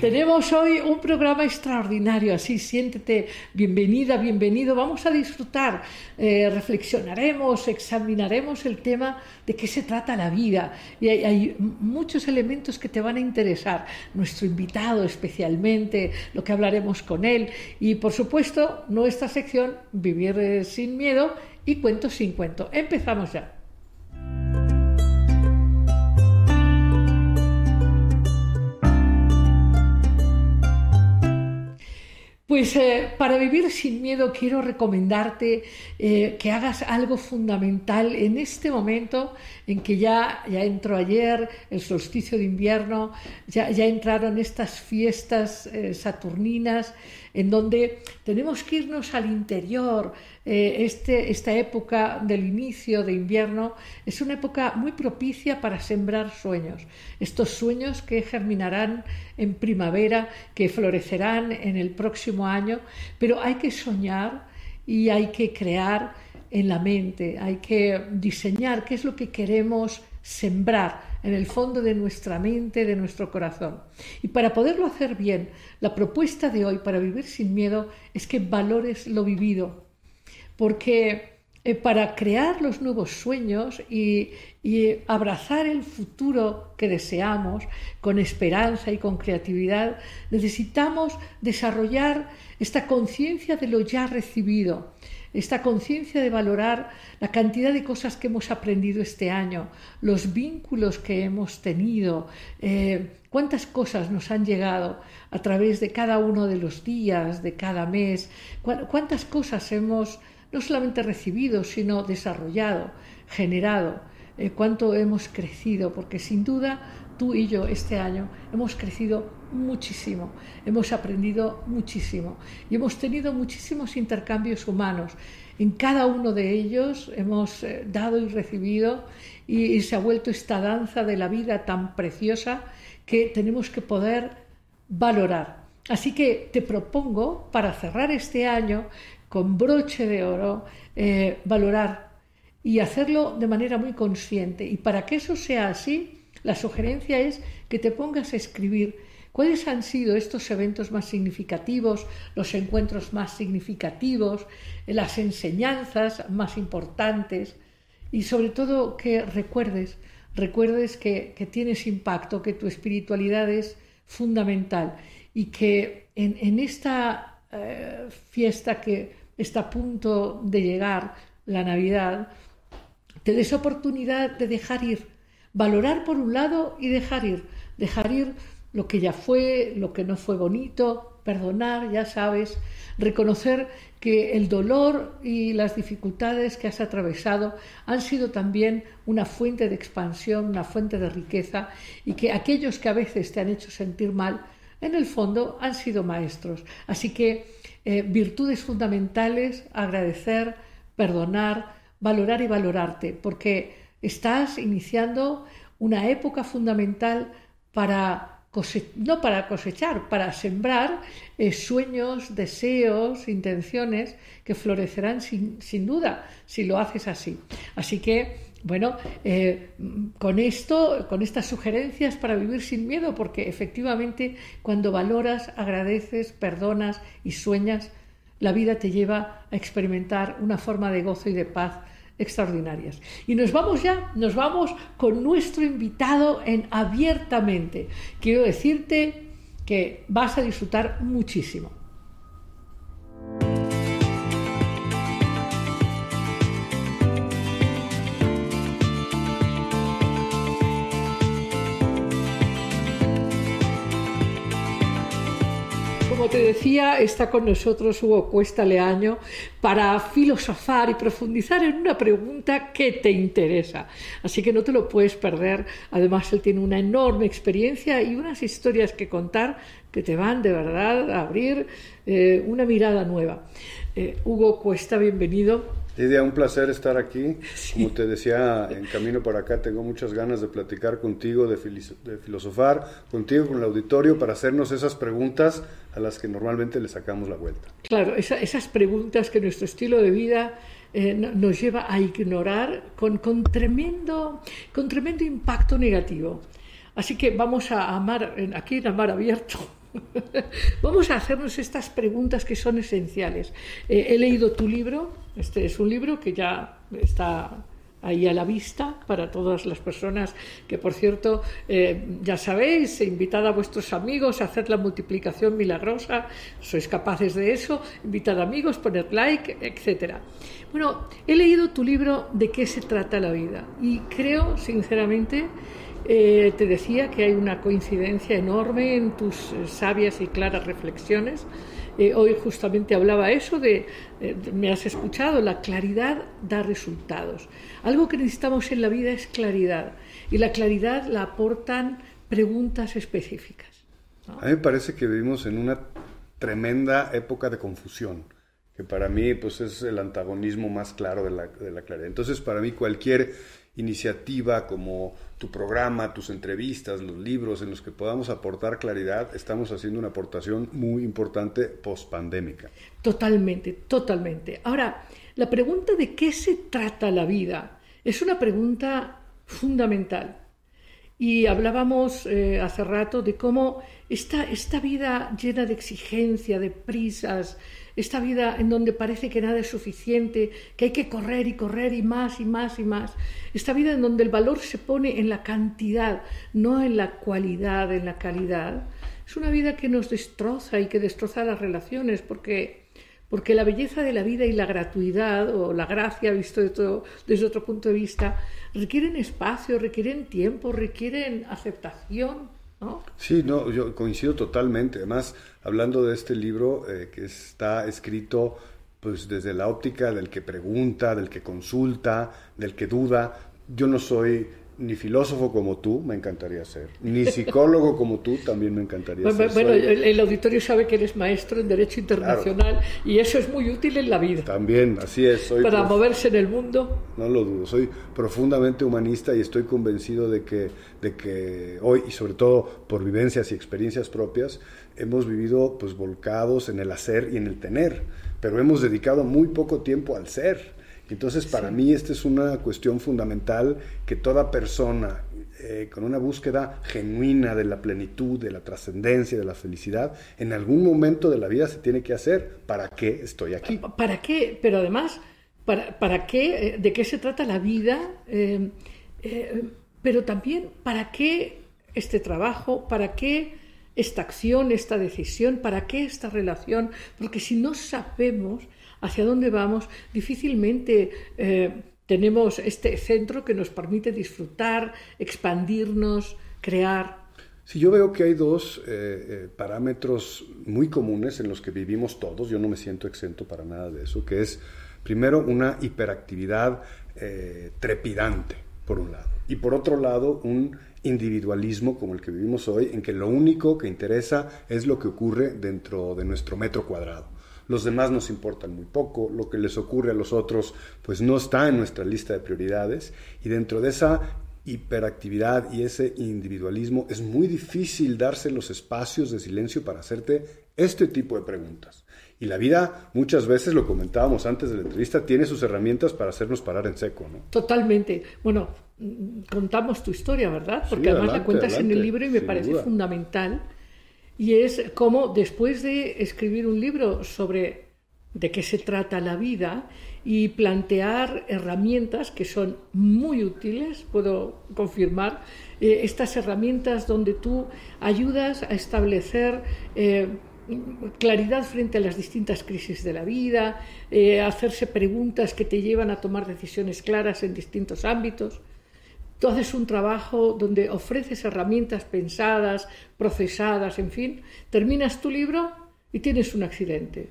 Tenemos hoy un programa extraordinario, así siéntete bienvenida, bienvenido. Vamos a disfrutar, eh, reflexionaremos, examinaremos el tema de qué se trata la vida. Y hay, muchos elementos que te van a interesar. Nuestro invitado especialmente, lo que hablaremos con él. Y por supuesto, nuestra sección, Vivir eh, sin miedo y Cuentos sin cuento. Empezamos ya. Pues eh, para vivir sin miedo quiero recomendarte eh, que hagas algo fundamental en este momento en que ya, ya entró ayer el solsticio de invierno, ya, ya entraron estas fiestas eh, saturninas en donde tenemos que irnos al interior. Eh, este, esta época del inicio de invierno es una época muy propicia para sembrar sueños. Estos sueños que germinarán en primavera, que florecerán en el próximo año, pero hay que soñar y hay que crear en la mente, hay que diseñar qué es lo que queremos sembrar en el fondo de nuestra mente, de nuestro corazón. Y para poderlo hacer bien, la propuesta de hoy para vivir sin miedo es que valores lo vivido, porque eh, para crear los nuevos sueños y, y, abrazar el futuro que deseamos con esperanza y con creatividad, necesitamos desarrollar esta conciencia de lo ya recibido, esta conciencia de valorar la cantidad de cosas que hemos aprendido este año, los vínculos que hemos tenido, eh, cuántas cosas nos han llegado a través de cada uno de los días, de cada mes, cuántas cosas hemos no solamente recibido, sino desarrollado, generado, eh, cuánto hemos crecido, porque sin duda tú y yo este año hemos crecido muchísimo, hemos aprendido muchísimo y hemos tenido muchísimos intercambios humanos. En cada uno de ellos hemos eh, dado y recibido y, se ha vuelto esta danza de la vida tan preciosa que tenemos que poder valorar. Así que te propongo, para cerrar este año con broche de oro, eh, valorar y hacerlo de manera muy consciente. Y para que eso sea así, la sugerencia es que te pongas a escribir ¿Cuáles han sido estos eventos más significativos, los encuentros más significativos, las enseñanzas más importantes? Y sobre todo que recuerdes, recuerdes que, tienes impacto, que tu espiritualidad es fundamental y que en, esta eh, fiesta que está a punto de llegar, la Navidad, te des oportunidad de dejar ir, valorar por un lado y dejar ir, dejar ir lo que ya fue, lo que no fue bonito, perdonar, ya sabes, reconocer que el dolor y las dificultades que has atravesado han sido también una fuente de expansión, una fuente de riqueza y que aquellos que a veces te han hecho sentir mal, en el fondo han sido maestros. Así que eh, virtudes fundamentales, agradecer, perdonar, valorar y valorarte, porque estás iniciando una época fundamental para no para cosechar, para sembrar eh, sueños, deseos, intenciones que florecerán sin, duda si lo haces así. Así que, bueno, eh, con esto, con estas sugerencias para vivir sin miedo, porque efectivamente cuando valoras, agradeces, perdonas y sueñas, la vida te lleva a experimentar una forma de gozo y de paz extraordinarias. Y nos vamos ya, nos vamos con nuestro invitado en abiertamente. Quiero decirte que vas a disfrutar muchísimo. Como te decía, está con nosotros Hugo Cuesta Leaño para filosofar y profundizar en una pregunta que te interesa. Así que no te lo puedes perder. Además, él tiene una enorme experiencia y unas historias que contar que te van de verdad a abrir eh, una mirada nueva. Eh, Hugo Cuesta, bienvenido. Lidia, un placer estar aquí. Como te decía, en camino para acá tengo muchas ganas de platicar contigo, de, filosofar contigo, con el auditorio, para hacernos esas preguntas a las que normalmente le sacamos la vuelta. Claro, esas preguntas que nuestro estilo de vida eh, nos lleva a ignorar con, con, tremendo, con tremendo impacto negativo. Así que vamos a amar, aquí en Amar Abierto, Vamos a hacernos estas preguntas que son esenciales. Eh, he leído tu libro, este es un libro que ya está ahí a la vista para todas las personas que, por cierto, eh, ya sabéis, invitad a vuestros amigos a hacer la multiplicación milagrosa, sois capaces de eso, invitad amigos, poner like, etc. Bueno, he leído tu libro de qué se trata la vida y creo, sinceramente, eh, te decía que hay una coincidencia enorme en tus eh, sabias y claras reflexiones eh, hoy justamente hablaba eso de, eh, me has escuchado, la claridad da resultados. Algo que necesitamos en la vida es claridad y la claridad la aportan preguntas específicas. A mí me parece que vivimos en una tremenda época de confusión, que para mí pues, es el antagonismo más claro de la, de la claridad. Entonces, para mí cualquier iniciativa como tu programa, tus entrevistas, los libros en los que podamos aportar claridad, estamos haciendo una aportación muy importante post-pandémica. Totalmente, totalmente. Ahora, la pregunta de qué se trata la vida es una pregunta fundamental. Y hablábamos eh, hace rato de cómo esta, esta vida llena de exigencia, de prisas, esta vida en donde parece que nada es suficiente, que hay que correr y correr y más y más y más, esta vida en donde el valor se pone en la cantidad, no en la cualidad, en la calidad, es una vida que nos destroza y que destroza las relaciones porque porque la belleza de la vida y la gratuidad o la gracia visto desde otro punto de vista requieren espacio, requieren tiempo, requieren aceptación. Sí, no, yo coincido totalmente. Además, hablando de este libro eh, que está escrito pues desde la óptica del que pregunta, del que consulta, del que duda. Yo no soy ni filósofo como tú, me encantaría ser, ni psicólogo como tú, también me encantaría ser. Bueno, el, auditorio sabe que eres maestro en Derecho Internacional y eso es muy útil en la vida. También, así es. Soy Para moverse en el mundo. No lo dudo, soy profundamente humanista y estoy convencido de que, de que hoy, y sobre todo por vivencias y experiencias propias, hemos vivido pues volcados en el hacer y en el tener, pero hemos dedicado muy poco tiempo al ser. Entonces, para mí, esta es una cuestión fundamental que toda persona eh, con una búsqueda genuina de la plenitud, de la trascendencia, de la felicidad, en algún momento de la vida se tiene que hacer. ¿Para qué estoy aquí? ¿Para qué? Pero además, ¿para, para qué? Eh, ¿De qué se trata la vida? Eh, pero también, ¿para qué este trabajo? ¿Para qué? esta acción, esta decisión, para qué esta relación, porque si no sabemos hacia dónde vamos, difícilmente eh, tenemos este centro que nos permite disfrutar, expandirnos, crear. Sí, yo veo que hay dos eh, eh, parámetros muy comunes en los que vivimos todos, yo no me siento exento para nada de eso, que es primero una hiperactividad trepidante, por un lado, y por otro lado un individualismo como el que vivimos hoy, en que lo único que interesa es lo que ocurre dentro de nuestro metro cuadrado. Los demás nos importan muy poco, lo que les ocurre a los otros pues no está en nuestra lista de prioridades y dentro de esa hiperactividad y ese individualismo es muy difícil darse los espacios de silencio para hacerte este tipo de preguntas. Y la vida, muchas veces, lo comentábamos antes de la entrevista, tiene sus herramientas para hacernos parar en seco. ¿no? Totalmente. Bueno, contamos tu historia, ¿verdad? Porque además la cuentas en el libro y me parece fundamental. Y es cómo después de escribir un libro sobre de qué se trata la vida y plantear herramientas que son muy útiles, puedo confirmar, eh, estas herramientas donde tú ayudas a establecer eh, claridad frente a las distintas crisis de la vida, eh, hacerse preguntas que te llevan a tomar decisiones claras en distintos ámbitos. Tú haces un trabajo donde ofreces herramientas pensadas, procesadas, en fin, terminas tu libro y tienes un accidente.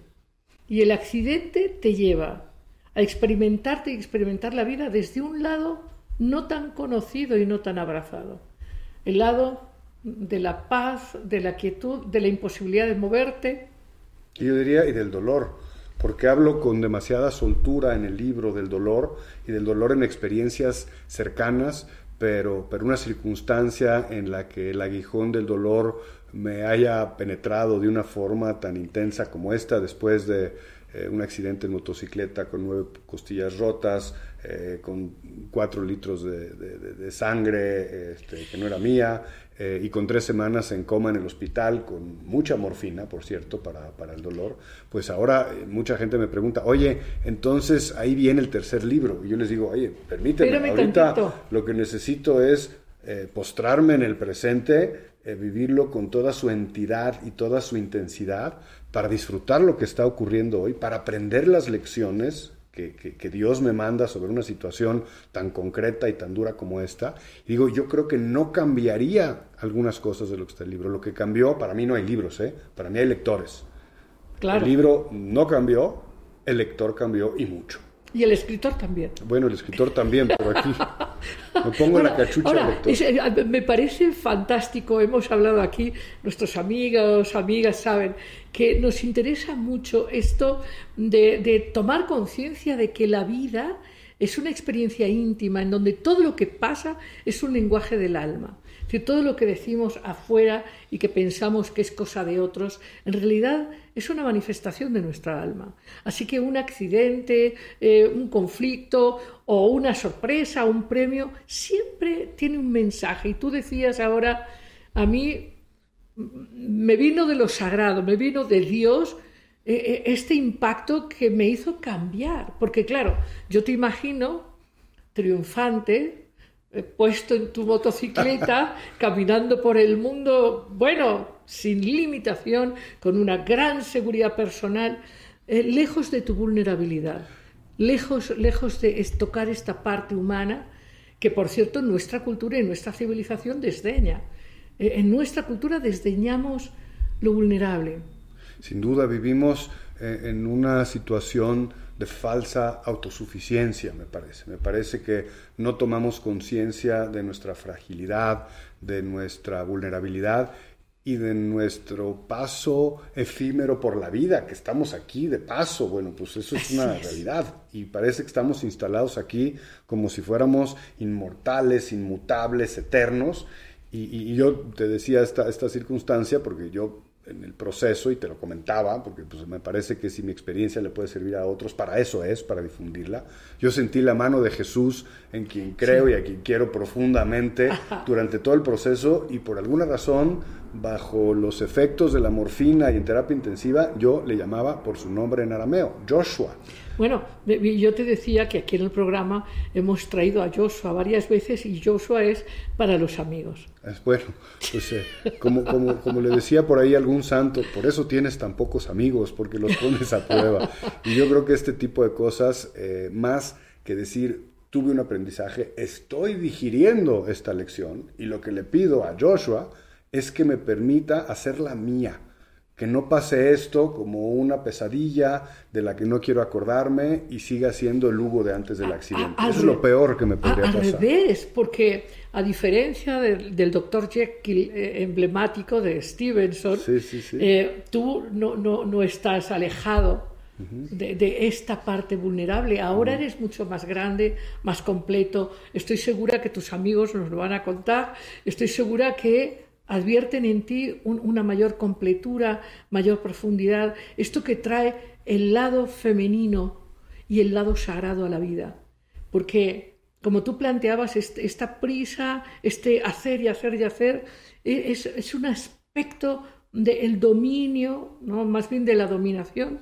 Y el accidente te lleva a experimentarte y experimentar la vida desde un lado no tan conocido y no tan abrazado. El lado de la paz, de la quietud, de la imposibilidad de moverte. Yo diría, y del dolor, porque hablo con demasiada soltura en el libro del dolor y del dolor en experiencias cercanas, pero, pero una circunstancia en la que el aguijón del dolor me haya penetrado de una forma tan intensa como esta después de eh, un accidente en motocicleta con nueve costillas rotas, eh, con cuatro litros de, de, sangre este, que no era mía, eh, y con tres semanas en coma en el hospital, con mucha morfina, por cierto, para, para el dolor, pues ahora mucha gente me pregunta, oye, entonces ahí viene el tercer libro. Y yo les digo, oye, permíteme, ahorita lo que necesito es eh, postrarme en el presente, vivirlo con toda su entidad y toda su intensidad, para disfrutar lo que está ocurriendo hoy, para aprender las lecciones que, Dios me manda sobre una situación tan concreta y tan dura como esta. Y digo, yo creo que no cambiaría algunas cosas de lo que está el libro. Lo que cambió, para mí no hay libros, ¿eh? para mí hay lectores. Claro. El libro no cambió, el lector cambió y mucho. Y el escritor también. Bueno, el escritor también, pero aquí me pongo la cachucha lector. Eh, me parece fantástico, hemos hablado aquí, nuestros amigos, amigas saben, que nos interesa mucho esto de, tomar conciencia de que la vida es una experiencia íntima en donde todo lo que pasa es un lenguaje del alma. Si todo lo que decimos afuera y que pensamos que es cosa de otros, en realidad es una manifestación de nuestra alma. Así que un accidente, eh, un conflicto o una sorpresa, un premio, siempre tiene un mensaje. Y tú decías ahora, a mí me vino de lo sagrado, me vino de Dios eh, eh, este impacto que me hizo cambiar. Porque claro, yo te imagino triunfante, puesto en tu motocicleta, caminando por el mundo, bueno, sin limitación, con una gran seguridad personal, eh, lejos de tu vulnerabilidad, lejos, lejos de tocar esta parte humana que, por cierto, nuestra cultura y nuestra civilización desdeña. Eh, en nuestra cultura desdeñamos lo vulnerable. Sin duda vivimos eh, en una situación de falsa autosuficiencia, me parece. Me parece que no tomamos conciencia de nuestra fragilidad, de nuestra vulnerabilidad y de nuestro paso efímero por la vida, que estamos aquí de paso. Bueno, pues eso es una realidad. Y parece que estamos instalados aquí como si fuéramos inmortales, inmutables, eternos. Y, yo te decía esta, esta circunstancia porque yo en el proceso y te lo comentaba, porque pues, me parece que si mi experiencia le puede servir a otros, para eso es, para difundirla. Yo sentí la mano de Jesús en quien creo y a quien quiero profundamente durante todo el proceso y por alguna razón, bajo los efectos de la morfina y en terapia intensiva, yo le llamaba por su nombre en arameo, Joshua. Bueno, yo te decía que aquí en el programa hemos traído a Joshua varias veces y Joshua es para los amigos. Bueno, pues eh, como, como, como, le decía por ahí algún santo, por eso tienes tan pocos amigos, porque los pones a prueba. Y yo creo que este tipo de cosas, eh, más que decir, tuve un aprendizaje, estoy digiriendo esta lección y lo que le pido a Joshua es que me permita hacerla mía que no pase esto como una pesadilla de la que no quiero acordarme y siga siendo el Hugo de antes del accidente. Eso es lo peor que me podría pasar. Al revés, porque a diferencia del, doctor Jekyll eh, emblemático de Stevenson, eh, tú no, no, no, estás alejado de, de, esta parte vulnerable. Ahora eres mucho más grande, más completo. Estoy segura que tus amigos nos lo van a contar. Estoy segura que advierten en ti una mayor completura, mayor profundidad, esto que trae el lado femenino y el lado sagrado a la vida. Porque, como tú planteabas, esta prisa, este hacer y hacer y hacer, e, es, un aspecto del dominio, ¿no? más bien de la dominación,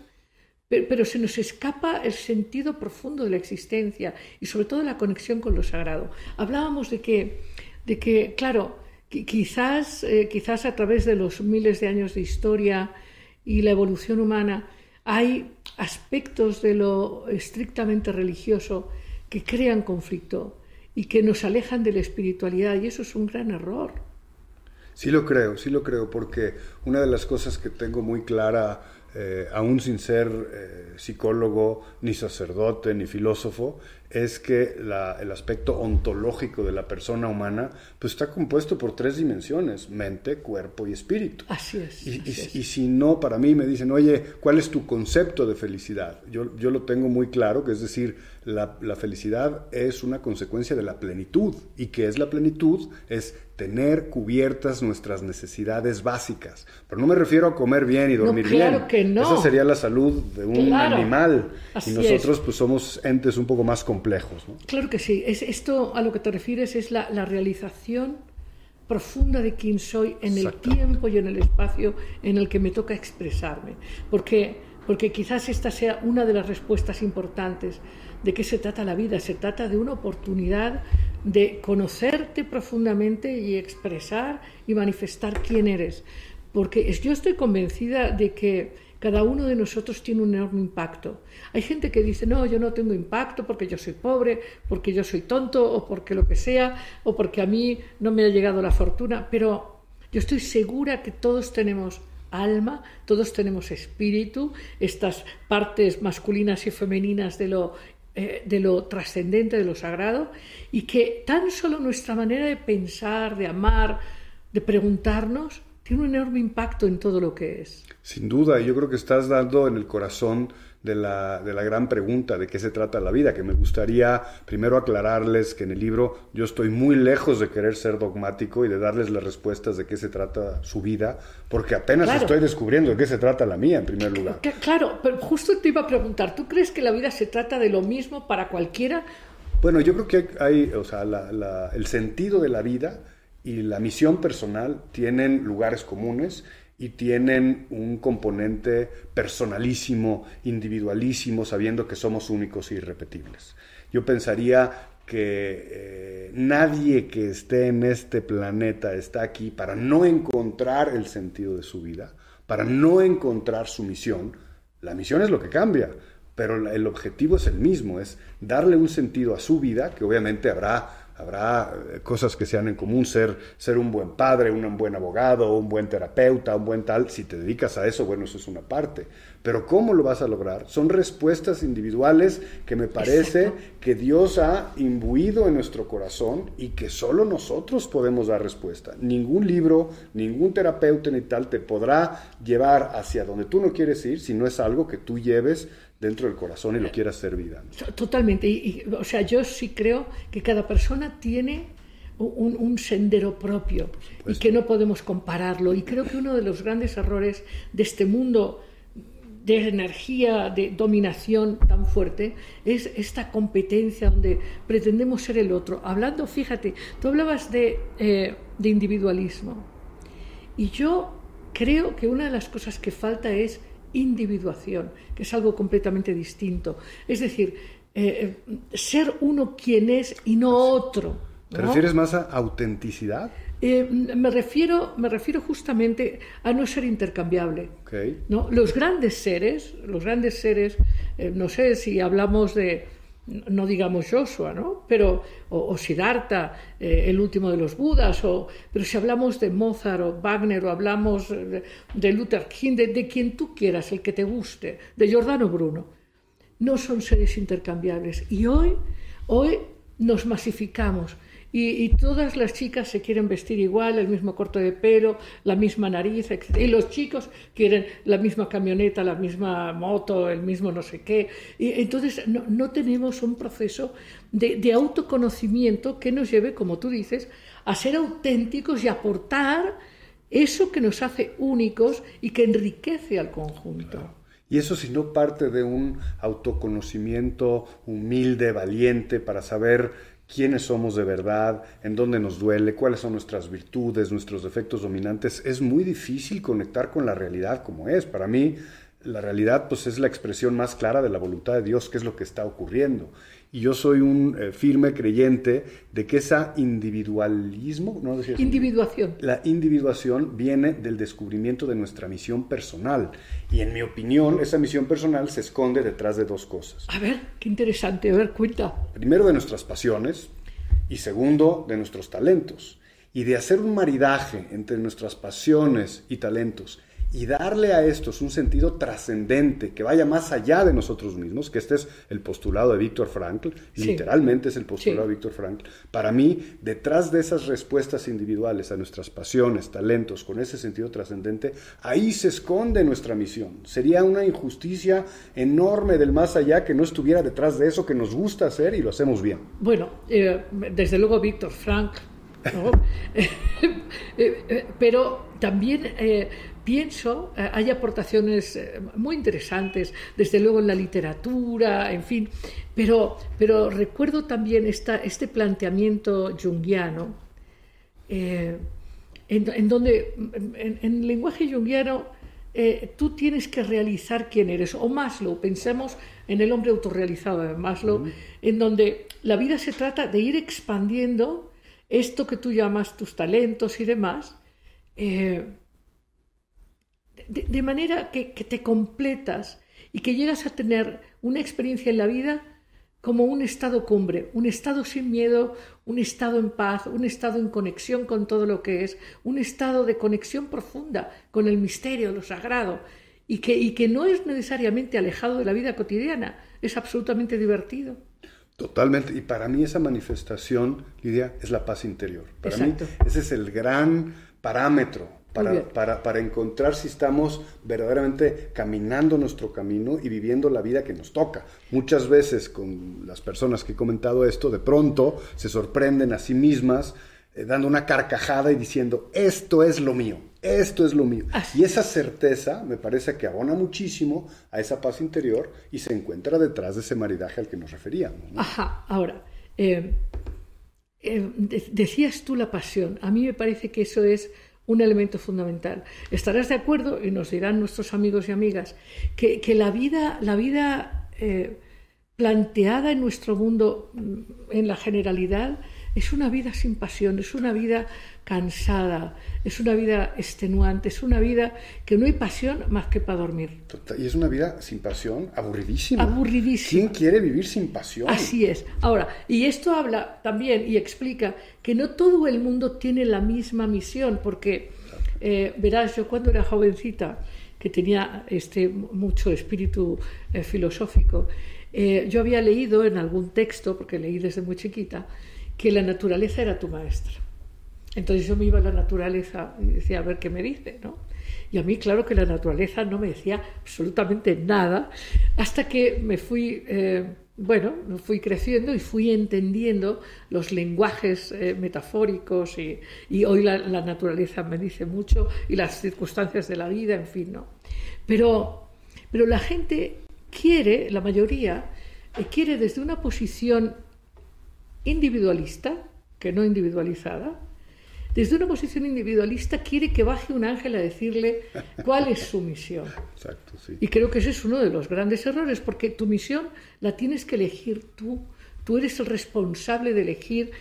pero, pero, se nos escapa el sentido profundo de la existencia y sobre todo la conexión con lo sagrado. Hablábamos de que, de que claro, Quizás, eh, quizás a través de los miles de años de historia y la evolución humana hay aspectos de lo estrictamente religioso que crean conflicto y que nos alejan de la espiritualidad y eso es un gran error. Sí lo creo, sí lo creo, porque una de las cosas que tengo muy clara, eh, aún sin ser eh, psicólogo, ni sacerdote, ni filósofo, es que el aspecto ontológico de la persona humana pues está compuesto por tres dimensiones, mente, cuerpo y espíritu. Así es. Y, si no, para mí me dicen, oye, ¿cuál es tu concepto de felicidad? Yo, yo lo tengo muy claro, que es decir, la, la felicidad es una consecuencia de la plenitud. ¿Y qué es la plenitud? Es tener cubiertas nuestras necesidades básicas. Pero no me refiero a comer bien y dormir claro Que no. Esa sería la salud de un animal. y nosotros pues somos entes un poco más complejos complejos. ¿no? Claro que sí. Es, esto a lo que te refieres es la, la realización profunda de quién soy en el tiempo y en el espacio en el que me toca expresarme. Porque, porque quizás esta sea una de las respuestas importantes de qué se trata la vida. Se trata de una oportunidad de conocerte profundamente y expresar y manifestar quién eres. Porque yo estoy convencida de que cada uno de nosotros tiene un enorme impacto. Hay gente que dice, no, yo no tengo impacto porque yo soy pobre, porque yo soy tonto o porque lo que sea, o porque a mí no me ha llegado la fortuna, pero yo estoy segura que todos tenemos alma, todos tenemos espíritu, estas partes masculinas y femeninas de lo, eh, de lo trascendente, de lo sagrado, y que tan solo nuestra manera de pensar, de amar, de preguntarnos, tiene un enorme impacto en todo lo que es. Sin duda, yo creo que estás dando en el corazón de la, de la, gran pregunta de qué se trata la vida, que me gustaría primero aclararles que en el libro yo estoy muy lejos de querer ser dogmático y de darles las respuestas de qué se trata su vida, porque apenas estoy descubriendo de qué se trata la mía en primer lugar. Claro, pero justo te iba a preguntar, ¿tú crees que la vida se trata de lo mismo para cualquiera? Bueno, yo creo que hay, o sea, el sentido de la vida y la misión personal tienen lugares comunes y tienen un componente personalísimo, individualísimo, sabiendo que somos únicos e irrepetibles. Yo pensaría que eh, nadie que esté en este planeta está aquí para no encontrar el sentido de su vida, para no encontrar su misión. La misión es lo que cambia, pero el objetivo es el mismo, es darle un sentido a su vida, que obviamente habrá Habrá eh, cosas que sean en común, ser, ser un buen padre, un buen abogado, un buen terapeuta, un buen tal. Si te dedicas a eso, bueno, eso es una parte. Pero ¿cómo lo vas a lograr? Son respuestas individuales que me parece que Dios ha imbuido en nuestro corazón y que solo nosotros podemos dar respuesta. Ningún libro, ningún terapeuta ni tal te podrá llevar hacia donde tú no quieres ir si no es algo que tú lleves dentro del corazón y lo quiera hacer vida. Totalmente. Y, o sea, yo sí creo que cada persona tiene un, sendero propio y que no podemos compararlo. Y creo que uno de los grandes errores de este mundo de energía, de dominación tan fuerte, es esta competencia donde pretendemos ser el otro. Hablando, fíjate, tú hablabas de, eh, de individualismo. Y yo creo que una de las cosas que falta es individuación, que es algo completamente distinto. Es decir, eh, eh, ser uno quien es y no otro. ¿Te refieres más a autenticidad? Eh, me, refiero, me refiero justamente a no ser intercambiable. ¿no? Los grandes seres, los grandes seres, no sé si hablamos de, no digamos Joshua, ¿no? Pero, o, Siddhartha, eh, el último de los Budas, o, pero si hablamos de Mozart o Wagner, o hablamos de, Luther King, de, quien tú quieras, el que te guste, de Giordano Bruno, no son seres intercambiables. Y hoy, hoy nos masificamos y, todas las chicas se quieren vestir igual, el mismo corte de pelo, la misma nariz, etc. Y los chicos quieren la misma camioneta, la misma moto, el mismo no sé qué. Y entonces no, tenemos un proceso de, de, autoconocimiento que nos lleve, como tú dices, a ser auténticos y aportar eso que nos hace únicos y que enriquece al conjunto. Y eso si no parte de un autoconocimiento humilde, valiente, para saber quiénes somos de verdad, en dónde nos duele, cuáles son nuestras virtudes, nuestros defectos dominantes, es muy difícil conectar con la realidad como es. Para mí, la realidad pues es la expresión más clara de la voluntad de Dios, qué es lo que está ocurriendo. Y yo soy un eh, firme creyente de que esa individualismo, ¿no? individuación. La individuación viene del descubrimiento de nuestra misión personal. Y en mi opinión, esa misión personal se esconde detrás de dos cosas. A ver, qué interesante, a ver, cuenta. Primero de nuestras pasiones y segundo de nuestros talentos. Y de hacer un maridaje entre nuestras pasiones y talentos y darle a estos un sentido trascendente que vaya más allá de nosotros mismos, que este es el postulado de Víctor Frankl, literalmente es el postulado de Víctor Frankl. Para mí, detrás de esas respuestas individuales a nuestras pasiones, talentos, con ese sentido trascendente, ahí se esconde nuestra misión. Sería una injusticia enorme del más allá que no estuviera detrás de eso que nos gusta hacer y lo hacemos bien. Bueno, eh, desde luego Víctor Frankl, ¿no? Eh, eh, pero también pienso, eh, hay aportaciones eh, muy interesantes, desde luego en la literatura, en fin, pero, pero recuerdo también esta, este planteamiento junguiano, eh, en, donde en, el lenguaje junguiano tú tienes que realizar quién eres, o Maslow, pensemos en el hombre autorrealizado de Maslow, en donde la vida se trata de ir expandiendo esto que tú llamas tus talentos y demás, de, manera que, te completas y que llegas a tener una experiencia en la vida como un estado cumbre, un estado sin miedo, un estado en paz, un estado en conexión con todo lo que es, un estado de conexión profunda con el misterio, lo sagrado, y que, y que no es necesariamente alejado de la vida cotidiana, es absolutamente divertido. Totalmente, y para mí esa manifestación, Lidia, es la paz interior. Para mí ese es el gran parámetro para, para, encontrar si estamos verdaderamente caminando nuestro camino y viviendo la vida que nos toca. Muchas veces con las personas que he comentado esto, de pronto se sorprenden a sí mismas eh, dando una carcajada y diciendo, esto es lo mío, esto es lo mío. Y esa certeza me parece que abona muchísimo a esa paz interior y se encuentra detrás de ese maridaje al que nos referíamos. Ajá, ahora, eh, eh, decías tú la pasión, a mí me parece que eso es un elemento fundamental. Estarás de acuerdo, y nos dirán nuestros amigos y amigas, que, la vida, la vida eh, planteada en nuestro mundo mm, en la generalidad es una vida sin pasión, es una vida cansada, es una vida extenuante, es una vida que no hay pasión más que para dormir. Y es una vida sin pasión, aburridísima. Aburridísima. ¿Quién quiere vivir sin pasión? Así es. Ahora, y esto habla también y explica que no todo el mundo tiene la misma misión, porque eh, verás, yo cuando era jovencita, que tenía este mucho espíritu eh, filosófico, eh, yo había leído en algún texto, porque leí desde muy chiquita, que la naturaleza era tu maestra. Entonces yo me iba a la naturaleza y decía, a ver qué me dice, ¿no? Y a mí, claro que la naturaleza no me decía absolutamente nada, hasta que me fui, eh, bueno, fui creciendo y fui entendiendo los lenguajes eh, metafóricos y, hoy la, naturaleza me dice mucho y las circunstancias de la vida, en fin, ¿no? Pero, pero la gente quiere, la mayoría, eh, quiere desde una posición individualista, que no individualizada, desde una posición individualista quiere que baje un ángel a decirle cuál es su misión. Y creo que ese es uno de los grandes errores, porque tu misión la tienes que elegir tú. Tú eres el responsable de elegir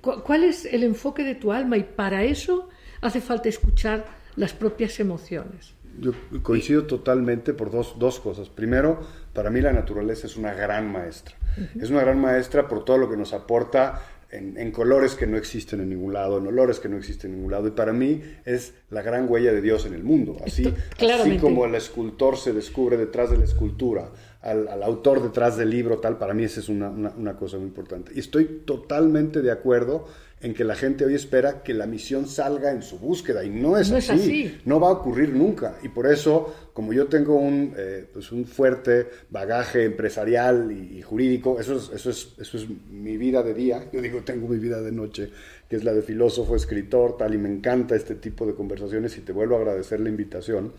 cuál es el enfoque de tu alma y para eso hace falta escuchar las propias emociones. Yo coincido totalmente por dos, dos cosas. Primero, para mí la naturaleza es una gran maestra. Es una gran maestra por todo lo que nos aporta en, colores que no existen en ningún lado, en olores que no existen en ningún lado. Y para mí es la gran huella de Dios en el mundo. Así, así como el escultor se descubre detrás de la escultura, al, autor detrás del libro, tal, para mí esa es una, una cosa muy importante. Y estoy totalmente de acuerdo en que la gente hoy espera que la misión salga en su búsqueda y no es, así. no va a ocurrir nunca. Y por eso como yo tengo un, eh, pues un fuerte bagaje empresarial y, jurídico eso es, eso, es, eso es mi vida de día. Yo digo tengo mi vida de noche que es la de filósofo escritor tal y me encanta este tipo de conversaciones y te vuelvo a agradecer la invitación.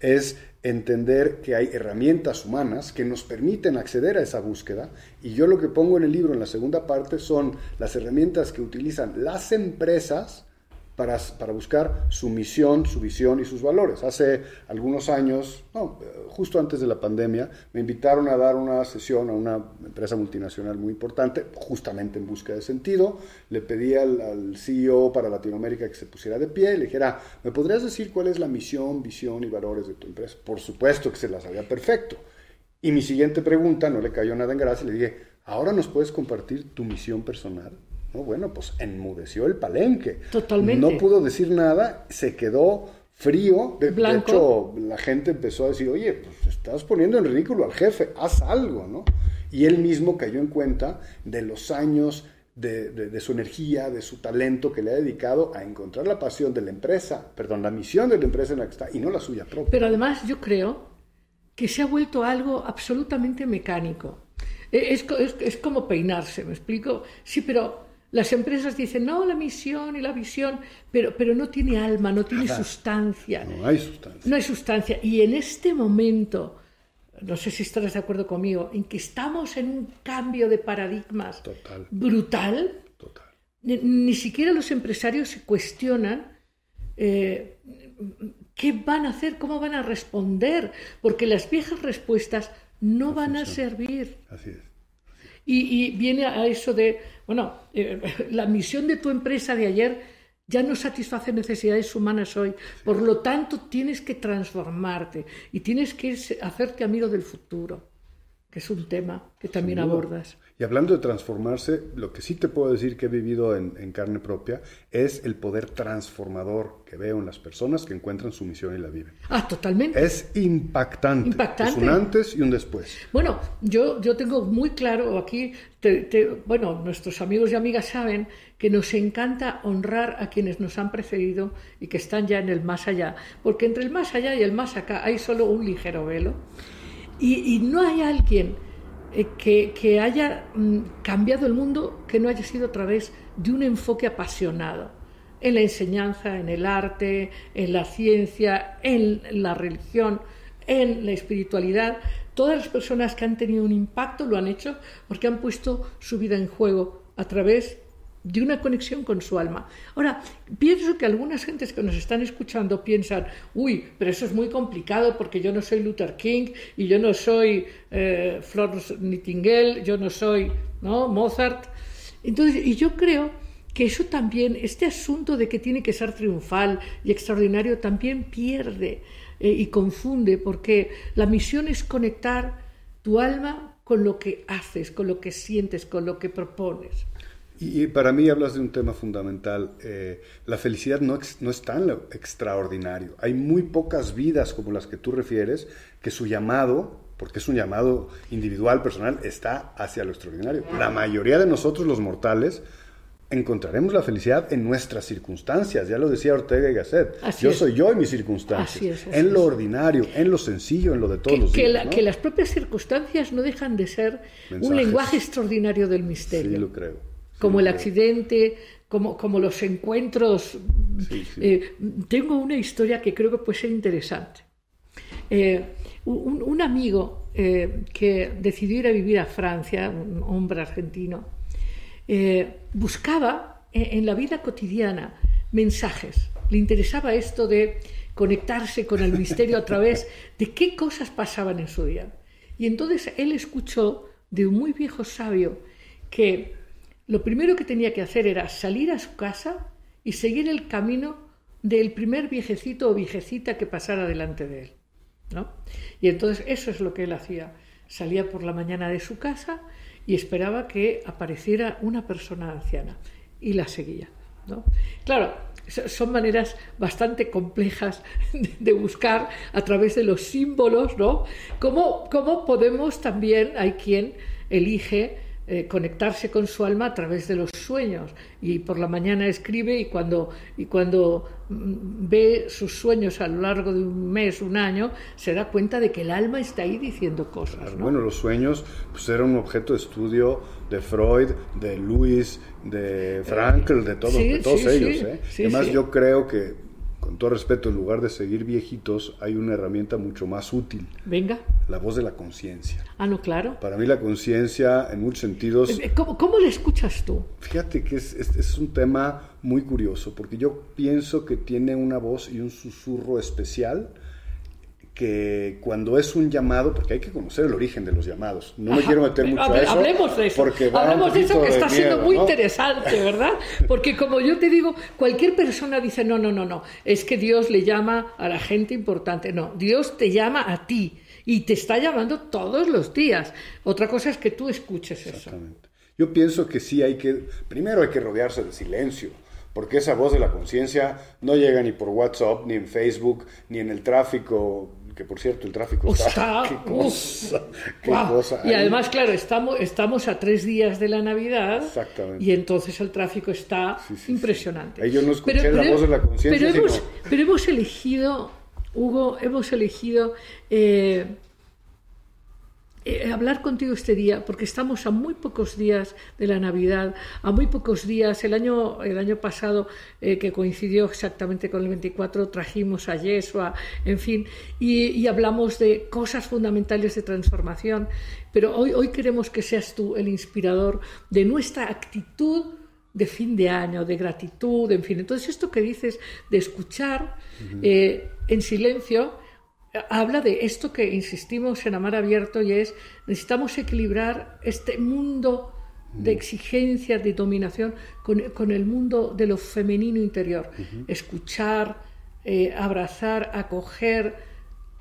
Es entender que hay herramientas humanas que nos permiten acceder a esa búsqueda. Y yo lo que pongo en el libro en la segunda parte son las herramientas que utilizan las empresas para, buscar su misión, su visión y sus valores. Hace algunos años, justo antes de la pandemia, me invitaron a dar una sesión a una empresa multinacional muy importante, justamente en búsqueda de sentido. Le pedí al, CEO para Latinoamérica que se pusiera de pie y le dijera, ¿me podrías decir cuál es la misión, visión y valores de tu empresa? Por supuesto que se la sabía perfecto. Y mi siguiente pregunta, no le cayó nada en gracia, le dije, ¿ahora nos puedes compartir tu misión personal? No, bueno, pues enmudeció el palenque. Totalmente. No pudo decir nada, se quedó frío. De, hecho, la gente empezó a decir, oye, pues estás poniendo en ridículo al jefe, haz algo, ¿no? Y él mismo cayó en cuenta de los años de, de, su energía, de su talento que le ha dedicado a encontrar la pasión de la empresa, perdón, la misión de la empresa en la que está y no la suya propia. Pero además yo creo que se ha vuelto algo absolutamente mecánico. E, es, es, es como peinarse, ¿me explico? Sí, pero Las empresas dicen, no, la misión y la visión, pero, pero no tiene alma, no tiene sustancia. No hay sustancia. No hay sustancia. Y en este momento, no sé si estarás de acuerdo conmigo, en que estamos en un cambio de paradigmas Total. brutal, Total. ni, ni siquiera los empresarios se cuestionan eh, qué van a hacer, cómo van a responder, porque las viejas respuestas no van a servir. Así es. Y, y viene a eso de, bueno, eh, la misión de tu empresa de ayer ya no satisface necesidades humanas hoy. Por lo tanto, tienes que transformarte y tienes que se- hacerte amigo del futuro, que es un tema que también abordas. Y hablando de transformarse, lo que sí te puedo decir que he vivido en, en carne propia es el poder transformador que veo en las personas que encuentran su misión y la viven. Ah, totalmente. Es impactante. Impactante. Es un antes y un después. Bueno, yo, yo tengo muy claro aquí, te- te- bueno, nuestros amigos y amigas saben que nos encanta honrar a quienes nos han precedido y que están ya en el más allá, porque entre el más allá y el más acá hay solo un ligero velo y, y no hay alguien eh, que, haya mm, cambiado el mundo que no haya sido a través de un enfoque apasionado en la enseñanza, en el arte, en la ciencia, en la religión, en la espiritualidad. Todas las personas que han tenido un impacto lo han hecho porque han puesto su vida en juego a través de una conexión con su alma. Ahora, pienso que algunas gentes que nos están escuchando piensan, uy, pero eso es muy complicado porque yo no soy Luther King y yo no soy eh, Florence Nightingale, yo no soy. Mozart. Entonces, y yo creo que eso también, este asunto de que tiene que ser triunfal y extraordinario, también pierde eh, y confunde, porque la misión es conectar tu alma con lo que haces, con lo que sientes, con lo que propones. Y, para mí hablas de un tema fundamental. eh, la felicidad no, no está en lo extraordinario. Hay muy pocas vidas como las que tú refieres que su llamado, porque es un llamado individual, personal, está hacia lo extraordinario. La mayoría de nosotros, los mortales, encontraremos la felicidad en nuestras circunstancias. Ya lo decía Ortega y Gasset. Así yo es. soy yo y mis circunstancias. Así es, así en lo es. ordinario, en lo sencillo, en lo de todos Que, los que días. la- ¿no? que las propias circunstancias no dejan de ser un lenguaje extraordinario del misterio. Sí, lo creo. Como el accidente, como, como los encuentros. Sí, sí. Eh, tengo una historia que creo que puede ser interesante. Eh, un, un amigo eh, que decidió ir a vivir a Francia, un hombre argentino, buscaba en, en la vida cotidiana mensajes. Le interesaba esto de conectarse con el misterio a través de qué cosas pasaban en su día. Y entonces él escuchó de un muy viejo sabio que lo primero que tenía que hacer era salir a su casa y seguir el camino del primer viejecito o viejecita que pasara delante de él. ¿no? Y entonces eso es lo que él hacía. Salía por la mañana de su casa y esperaba que apareciera una persona anciana y la seguía. ¿no? Claro, so- son maneras bastante complejas de buscar a través de los símbolos, ¿no? ¿Cómo, cómo podemos también, hay quien elige eh, conectarse con su alma a través de los sueños y por la mañana escribe y cuando, y cuando mm, ve sus sueños a lo largo de un mes, un año, se da cuenta de que el alma está ahí diciendo cosas. ¿no? Bueno, los sueños pues, eran un objeto de estudio de Freud, de Lewis, de Frankl, de todos, Sí, de todos sí, ellos. sí, ¿eh? Además, yo creo que, con todo respeto, en lugar de seguir viejitos, hay una herramienta mucho más útil, Venga. la voz de la conciencia. Ah, no, claro. Para mí la conciencia, en muchos sentidos, Eh, ¿Cómo, cómo le escuchas tú? fíjate que es, es- es un tema muy curioso, porque yo pienso que tiene una voz y un susurro especial que cuando es un llamado, porque hay que conocer el origen de los llamados, no me quiero meter mucho a eso, Hablemos de eso. porque Hablemos de eso que está siendo muy ¿no? interesante, ¿verdad? Porque como yo te digo, cualquier persona dice, no, no, no, no, es que Dios le llama a la gente importante. No, Dios te llama a ti y te está llamando todos los días. Otra cosa es que tú escuches eso. Exactamente. Yo pienso que sí hay que, primero hay que rodearse de silencio, porque esa voz de la conciencia no llega ni por WhatsApp, ni en Facebook, ni en el tráfico, que por cierto el tráfico está... Está, qué cosa, qué guau. cosa. Y además, claro, estamos, estamos a tres días de la Navidad Exactamente. y entonces el tráfico está Sí, sí, sí. impresionante. Ahí yo no escuché la voz de la conciencia, Pero hemos, sino- pero hemos elegido, Hugo, hemos elegido eh, eh, hablar contigo este día, porque estamos a muy pocos días de la Navidad, a muy pocos días. El año, el año pasado, eh, que coincidió exactamente con el 24, trajimos a Yeshua, en fin, y, hablamos de cosas fundamentales de transformación. Pero hoy, hoy queremos que seas tú el inspirador de nuestra actitud de fin de año, de gratitud, en fin. Entonces, esto que dices de escuchar eh, en silencio, habla de esto que insistimos en Amar Abierto y es necesitamos equilibrar este mundo de exigencia, de dominación, con, el mundo de lo femenino interior. Escuchar, eh, abrazar, acoger,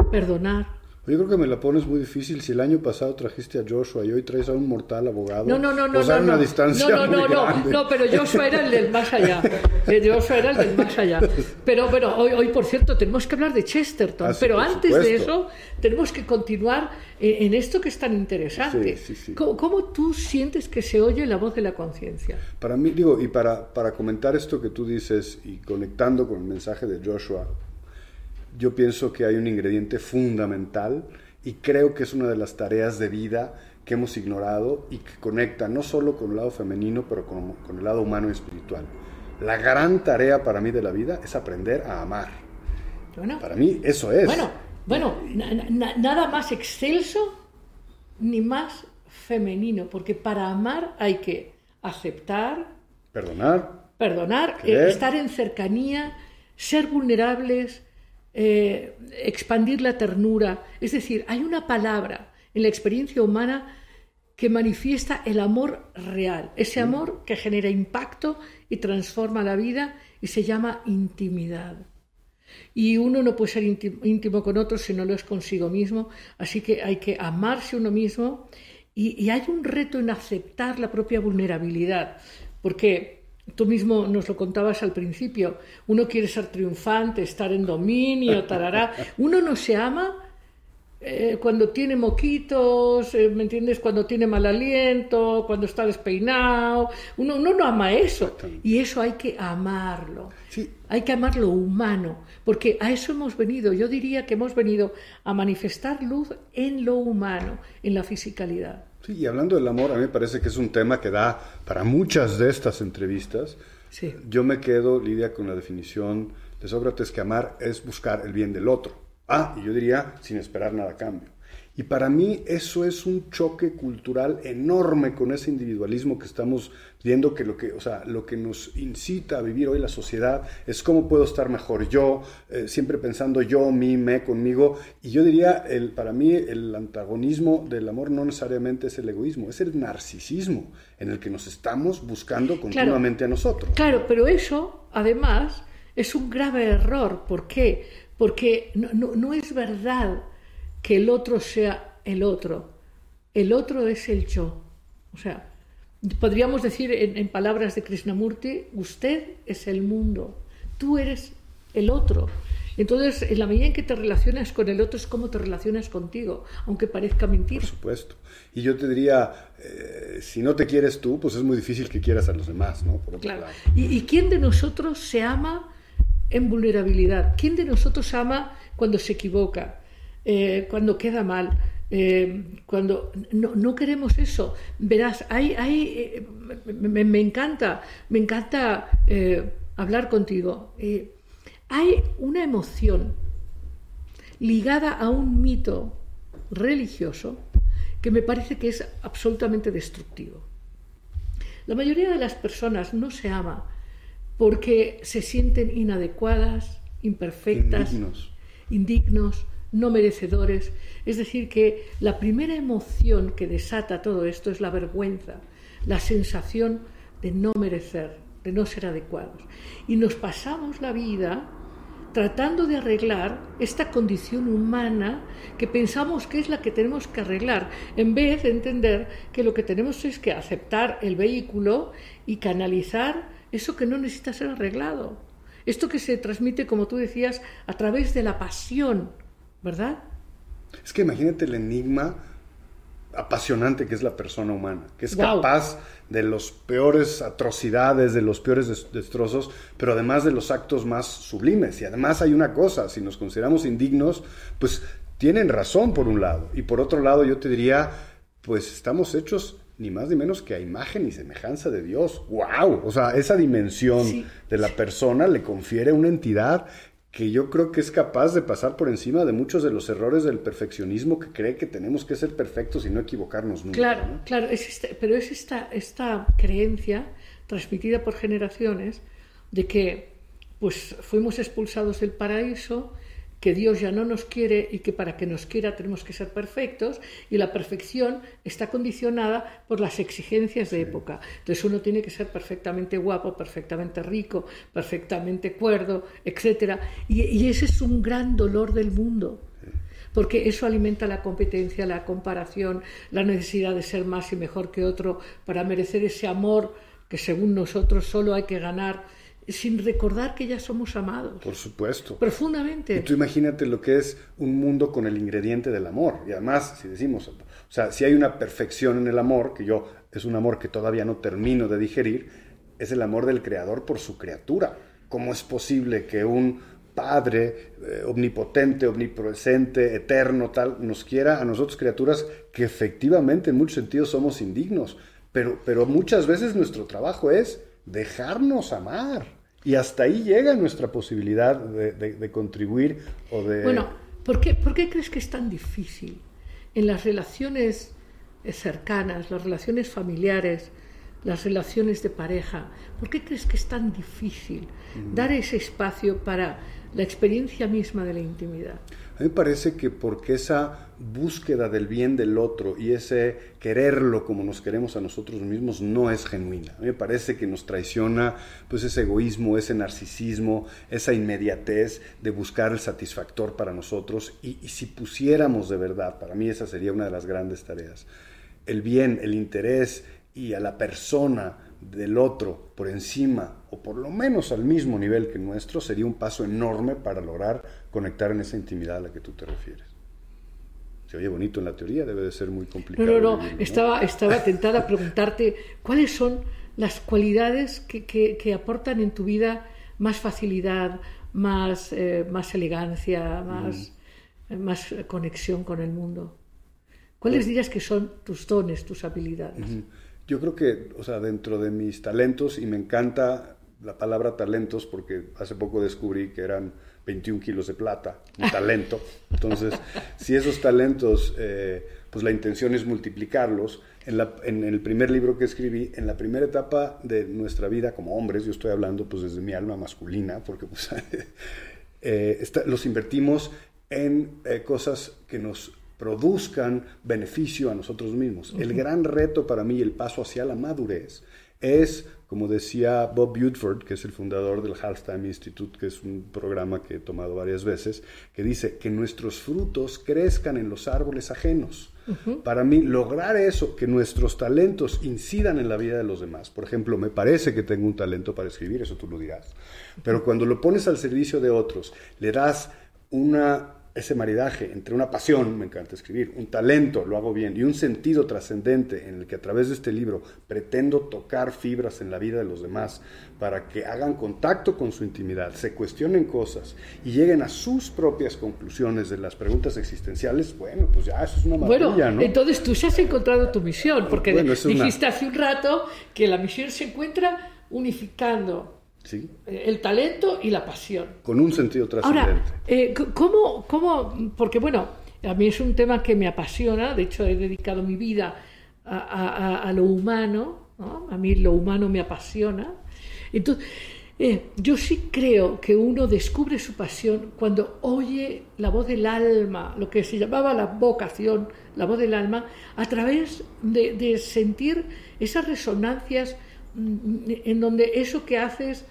perdonar. Yo creo que me la pones muy difícil. Si el año pasado trajiste a Joshua y hoy traes a un mortal abogado. No, no, no, no. no, una distancia no, no, no, no, pero Joshua era el del más allá. Eh, Joshua era el del más allá. Pero bueno, hoy, hoy por cierto, tenemos que hablar de Chesterton. Ah, pero antes de eso, tenemos que continuar en, esto que es tan interesante. Sí, sí, ¿Cómo, ¿Cómo, tú sientes que se oye la voz de la conciencia? Para mí, digo, y para, para comentar esto que tú dices y conectando con el mensaje de Joshua, yo pienso que hay un ingrediente fundamental y creo que es una de las tareas de vida que hemos ignorado y que conecta no solo con el lado femenino, pero con, el lado humano y espiritual. La gran tarea para mí de la vida es aprender a amar. para mí eso es. Bueno, bueno nada más excelso ni más femenino, porque para amar hay que aceptar, perdonar, perdonar, eh, estar en cercanía, ser vulnerables, eh, expandir la ternura. Es decir, hay una palabra en la experiencia humana que manifiesta el amor real, ese amor que genera impacto y transforma la vida y se llama intimidad. Y uno no puede ser íntimo con otro si no lo es consigo mismo, así que hay que amarse uno mismo y, y hay un reto en aceptar la propia vulnerabilidad, porque Tú mismo nos lo contabas al principio. Uno quiere ser triunfante, estar en dominio, tarará. Uno no se ama eh, cuando tiene moquitos, eh, ¿me entiendes? Cuando tiene mal aliento, cuando está despeinado. Uno, no ama eso. Y eso hay que amarlo. Hay que amar lo humano, porque a eso hemos venido. Yo diría que hemos venido a manifestar luz en lo humano, en la fisicalidad. Sí, y hablando del amor, a mí me parece que es un tema que da para muchas de estas entrevistas. Sí. Yo me quedo, Lidia, con la definición de Sócrates que amar es buscar el bien del otro. Ah, y yo diría sin esperar nada a cambio. Y para mí eso es un choque cultural enorme con ese individualismo que estamos viendo que lo que, o sea, lo que nos incita a vivir hoy la sociedad es cómo puedo estar mejor yo, eh, siempre pensando yo, mí, me, conmigo. Y yo diría, el, para mí el antagonismo del amor no necesariamente es el egoísmo, es el narcisismo en el que nos estamos buscando continuamente a nosotros. Claro, pero eso además es un grave error. ¿Por qué? Porque no, no, no es verdad que el otro sea el otro. El otro es el yo. O sea, podríamos decir en, palabras de Krishnamurti, usted es el mundo, tú eres el otro. Entonces, en la medida en que te relacionas con el otro es como te relacionas contigo, aunque parezca mentira. Por supuesto. Y yo te diría, eh, si no te quieres tú, pues es muy difícil que quieras a los demás, ¿no? claro. ¿Y, ¿Y quién de nosotros se ama en vulnerabilidad? ¿Quién de nosotros ama cuando se equivoca? Eh, cuando queda mal, eh, cuando no, queremos eso. Verás, hay, hay, eh, me, encanta, me encanta hablar contigo. hay una emoción ligada a un mito religioso que me parece que es absolutamente destructivo. La mayoría de las personas no se ama porque se sienten inadecuadas, imperfectas, indignos no merecedores. Es decir, que la primera emoción que desata todo esto es la vergüenza, la sensación de no merecer, de no ser adecuados. Y nos pasamos la vida tratando de arreglar esta condición humana que pensamos que es la que tenemos que arreglar, en vez de entender que lo que tenemos es que aceptar el vehículo y canalizar eso que no necesita ser arreglado. Esto que se transmite, como tú decías, a través de la pasión, ¿verdad? Es que imagínate el enigma apasionante que es la persona humana, que es capaz de los peores atrocidades, de los peores destrozos, pero además de los actos más sublimes. Y además hay una cosa, si nos consideramos indignos, pues tienen razón por un lado. Y por otro lado yo te diría, pues estamos hechos ni más ni menos que a imagen y semejanza de Dios. ¡Wow! O sea, esa dimensión de la persona le confiere una entidad que yo creo que es capaz de pasar por encima de muchos de los errores del perfeccionismo que cree que tenemos que ser perfectos y no equivocarnos nunca. Claro, claro, es este, pero es esta, esta creencia transmitida por generaciones de que pues fuimos expulsados del paraíso que Dios ya no nos quiere y que para que nos quiera tenemos que ser perfectos y la perfección está condicionada por las exigencias de época. Entonces uno tiene que ser perfectamente guapo, perfectamente rico, perfectamente cuerdo, etc. Y, y ese es un gran dolor del mundo porque eso alimenta la competencia, la comparación, la necesidad de ser más y mejor que otro para merecer ese amor que según nosotros solo hay que ganar sin recordar que ya somos amados. Por supuesto. Profundamente. Y tú imagínate lo que es un mundo con el ingrediente del amor. Y además, si decimos, o sea, si hay una perfección en el amor, que yo es un amor que todavía no termino de digerir, es el amor del creador por su criatura. ¿Cómo es posible que un Padre eh, omnipotente, omnipresente, eterno, tal, nos quiera a nosotros criaturas que efectivamente en muchos sentidos somos indignos? Pero, pero muchas veces nuestro trabajo es dejarnos amar. Y hasta ahí llega nuestra posibilidad de, contribuir o de... Bueno, ¿por qué, ¿por qué crees que es tan difícil en las relaciones eh, cercanas, las relaciones familiares, las relaciones de pareja? ¿Por qué crees que es tan difícil dar ese espacio para la experiencia misma de la intimidad? A mí me parece que porque esa búsqueda del bien del otro y ese quererlo como nos queremos a nosotros mismos no es genuina. A mí me parece que nos traiciona pues ese egoísmo, ese narcisismo, esa inmediatez de buscar el satisfactor para nosotros y, y si pusiéramos de verdad, para mí esa sería una de las grandes tareas, el bien, el interés y a la persona del otro por encima o por lo menos al mismo nivel que nuestro sería un paso enorme para lograr conectar en esa intimidad a la que tú te refieres. Se oye bonito en la teoría, debe de ser muy complicado. No, no, no, estaba, estaba tentada a preguntarte cuáles son las cualidades que, que, aportan en tu vida más facilidad, más, eh, más elegancia, más, mm. más conexión con el mundo. ¿Cuáles pues dirías que son tus dones, tus habilidades? Yo creo que, o sea, dentro de mis talentos, y me encanta la palabra talentos porque hace poco descubrí que eran 21 kilos de plata, un talento. Entonces, si esos talentos, eh, pues la intención es multiplicarlos. En, en, el primer libro que escribí, en la primera etapa de nuestra vida como hombres, yo estoy hablando pues desde mi alma masculina, porque pues, eh, los invertimos en eh, cosas que nos produzcan beneficio a nosotros mismos. El gran reto para mí, el paso hacia la madurez, es, como decía Bob Buford, que es el fundador del Halftime Institute, que es un programa que he tomado varias veces, que dice que nuestros frutos crezcan en los árboles ajenos. Para mí, lograr eso, que nuestros talentos incidan en la vida de los demás. Por ejemplo, me parece que tengo un talento para escribir, eso tú lo dirás. Pero cuando lo pones al servicio de otros, le das una ese maridaje entre una pasión, me encanta escribir, un talento, lo hago bien, y un sentido trascendente en el que a través de este libro pretendo tocar fibras en la vida de los demás para que hagan contacto con su intimidad, se cuestionen cosas y lleguen a sus propias conclusiones de las preguntas existenciales, bueno, pues ya eso es una maravilla, bueno, ¿no? Entonces tú ya has encontrado tu misión, porque dijiste hace un rato que la misión se encuentra unificando eh, el talento y la pasión. Con un sentido trascendente. Ahora, eh, ¿cómo, ¿cómo? Porque bueno, a mí es un tema que me apasiona, de hecho he dedicado mi vida a, lo humano, a mí lo humano me apasiona. Entonces, eh, yo sí creo que uno descubre su pasión cuando oye la voz del alma, lo que se llamaba la vocación, la voz del alma, a través de, de sentir esas resonancias en donde eso que haces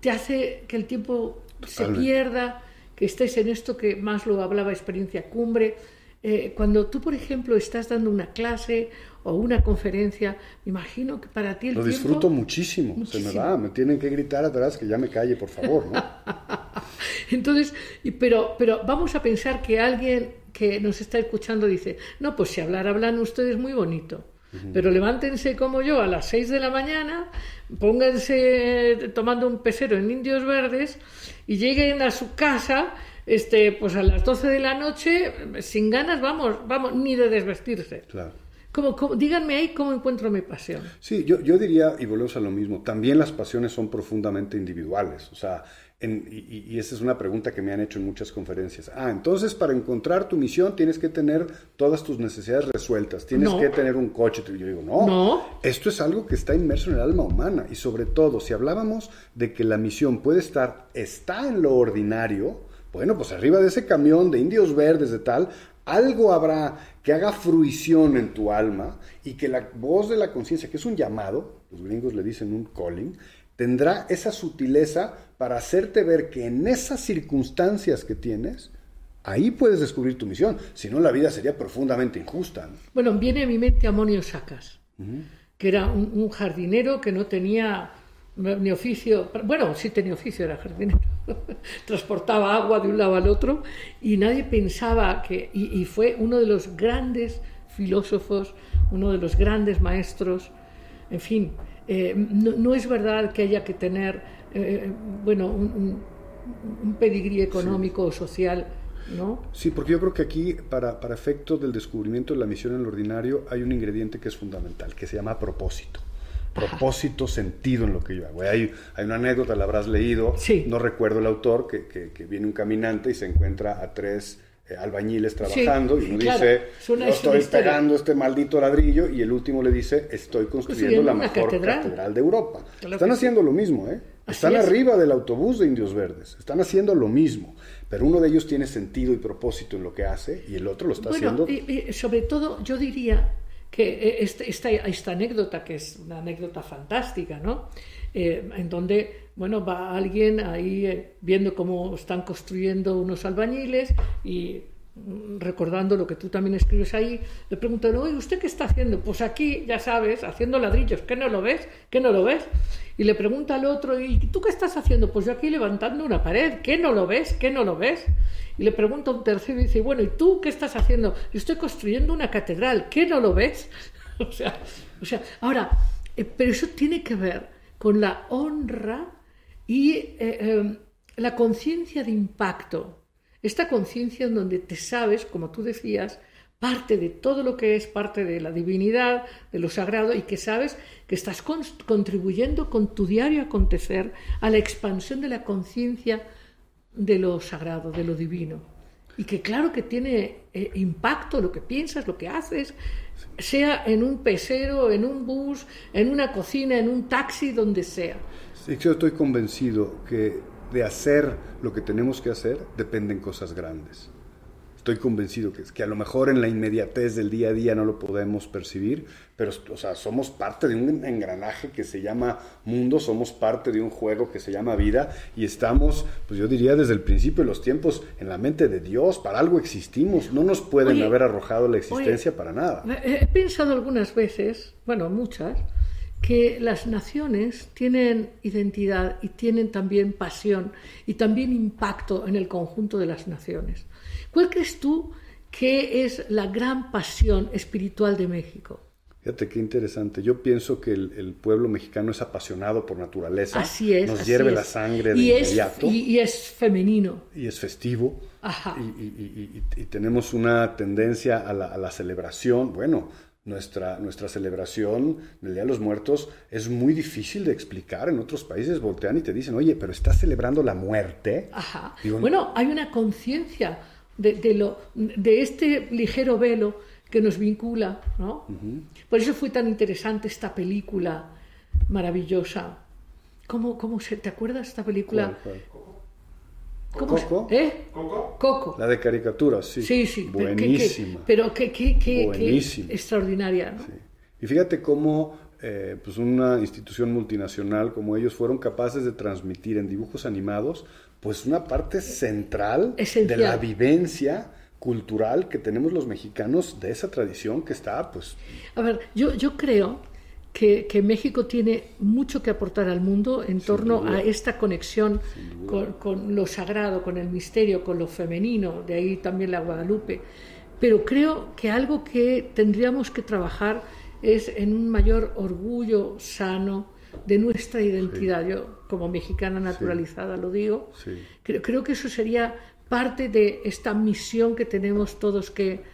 te hace que el tiempo se pierda, que estés en esto que más lo hablaba experiencia cumbre. Eh, cuando tú, por ejemplo, estás dando una clase o una conferencia, me imagino que para ti el Lo disfruto muchísimo, se me va, me tienen que gritar atrás que ya me calle, por favor, ¿no? Entonces, pero, pero vamos a pensar que alguien que nos está escuchando dice, no, pues si hablar hablan ustedes muy bonito. Pero levántense como yo a las 6 de la mañana, pónganse tomando un pesero en Indios Verdes y lleguen a su casa este, pues a las 12 de la noche sin ganas, vamos, vamos, ni de desvestirse. Claro. Como, díganme ahí cómo encuentro mi pasión. Sí, yo, yo diría, y volvemos a lo mismo, también las pasiones son profundamente individuales. O sea, y, esa es una pregunta que me han hecho en muchas conferencias. Ah, entonces para encontrar tu misión tienes que tener todas tus necesidades resueltas, tienes que tener un coche. Yo digo, no, no, esto es algo que está inmerso en el alma humana. Y sobre todo si hablábamos de que la misión puede estar, está en lo ordinario, bueno, pues arriba de ese camión de indios verdes de tal, algo habrá que haga fruición en tu alma y que la voz de la conciencia, que es un llamado, los gringos le dicen un calling, tendrá esa sutileza para hacerte ver que en esas circunstancias que tienes, ahí puedes descubrir tu misión. Si no, la vida sería profundamente injusta. Bueno, viene a mi mente Amonio Sacas, que era un, jardinero que no tenía ni oficio, bueno, sí tenía oficio, era jardinero, transportaba agua de un lado al otro y nadie pensaba que, y fue uno de los grandes filósofos, uno de los grandes maestros, en fin, eh, no, es verdad que haya que tener, eh, bueno, un, pedigrí económico o social, ¿no? Sí, porque yo creo que aquí, para, para efectos del descubrimiento de la misión en lo ordinario, hay un ingrediente que es fundamental, que se llama propósito propósito, sentido en lo que yo hago. Hay, hay una anécdota, la habrás leído, no recuerdo el autor, que, que, que, viene un caminante y se encuentra a tres albañiles trabajando y uno dice, estoy pegando este maldito ladrillo y el último le dice, estoy construyendo la mejor catedral. de Europa. están haciendo lo mismo, ¿eh? Están arriba del autobús de Indios Verdes, están haciendo lo mismo, pero uno de ellos tiene sentido y propósito en lo que hace y el otro lo está haciendo. Y, sobre todo, yo diría que eh, este, esta, esta, anécdota, que es una anécdota fantástica, ¿no? Eh, en donde bueno, va alguien ahí eh, viendo cómo están construyendo unos albañiles y mm, recordando lo que tú también escribes ahí, le preguntan, oye, ¿usted qué está haciendo? Pues aquí, ya sabes, haciendo ladrillos, ¿qué no lo ves? ¿Qué no lo ves? Y le pregunta al otro, ¿y tú qué estás haciendo? Pues yo aquí levantando una pared, ¿qué no lo ves? ¿Qué no lo ves? Y le pregunta un tercero y dice, bueno, ¿y tú qué estás haciendo? Yo estoy construyendo una catedral, ¿qué no lo ves? o sea, o sea, ahora, eh, pero eso tiene que ver con la honra y eh, eh, la conciencia de impacto, esta conciencia en donde te sabes, como tú decías, parte de todo lo que es parte de la divinidad, de lo sagrado, y que sabes que estás contribuyendo con tu diario acontecer a la expansión de la conciencia de lo sagrado, de lo divino. Y que claro que tiene eh, impacto lo que piensas, lo que haces, sea en un pesero, en un bus, en una cocina, en un taxi, donde sea yo estoy convencido que de hacer lo que tenemos que hacer dependen cosas grandes. Estoy convencido que, que a lo mejor en la inmediatez del día a día no lo podemos percibir, pero o sea, somos parte de un engranaje que se llama mundo, somos parte de un juego que se llama vida y estamos, pues yo diría desde el principio de los tiempos, en la mente de Dios, para algo existimos, no nos pueden haber arrojado la existencia para nada. He pensado algunas veces, bueno, muchas, que las naciones tienen identidad y tienen también pasión y también impacto en el conjunto de las naciones. ¿Cuál crees tú que es la gran pasión espiritual de México? Fíjate qué interesante. Yo pienso que el, pueblo mexicano es apasionado por naturaleza. Así es. Nos hierve la sangre de y inmediato. Es, y, es femenino. Y es festivo. Ajá. Y, tenemos una tendencia a la, a la celebración. Bueno, nuestra, nuestra celebración del Día de los Muertos es muy difícil de explicar. En otros países voltean y te dicen, oye, pero estás celebrando la muerte. Ajá. bueno, hay una conciencia de, de, lo, de este ligero velo que nos vincula, ¿no? Por eso fue tan interesante esta película maravillosa. ¿Cómo, cómo se, ¿Te acuerdas de esta película? ¿Coco? ¿Eh? ¿Coco? La de caricaturas, sí. Sí, sí. Buenísima. pero qué, qué, qué, extraordinaria, ¿no? Y fíjate cómo eh, pues una institución multinacional como ellos fueron capaces de transmitir en dibujos animados pues una parte central de la vivencia cultural que tenemos los mexicanos de esa tradición que está pues... A ver, yo, yo creo que, México tiene mucho que aportar al mundo en torno a esta conexión con, lo sagrado, con el misterio, con lo femenino, de ahí también la Guadalupe. Pero creo que algo que tendríamos que trabajar es en un mayor orgullo sano de nuestra identidad. Yo, como mexicana naturalizada, lo digo. Creo, creo, que eso sería parte de esta misión que tenemos todos que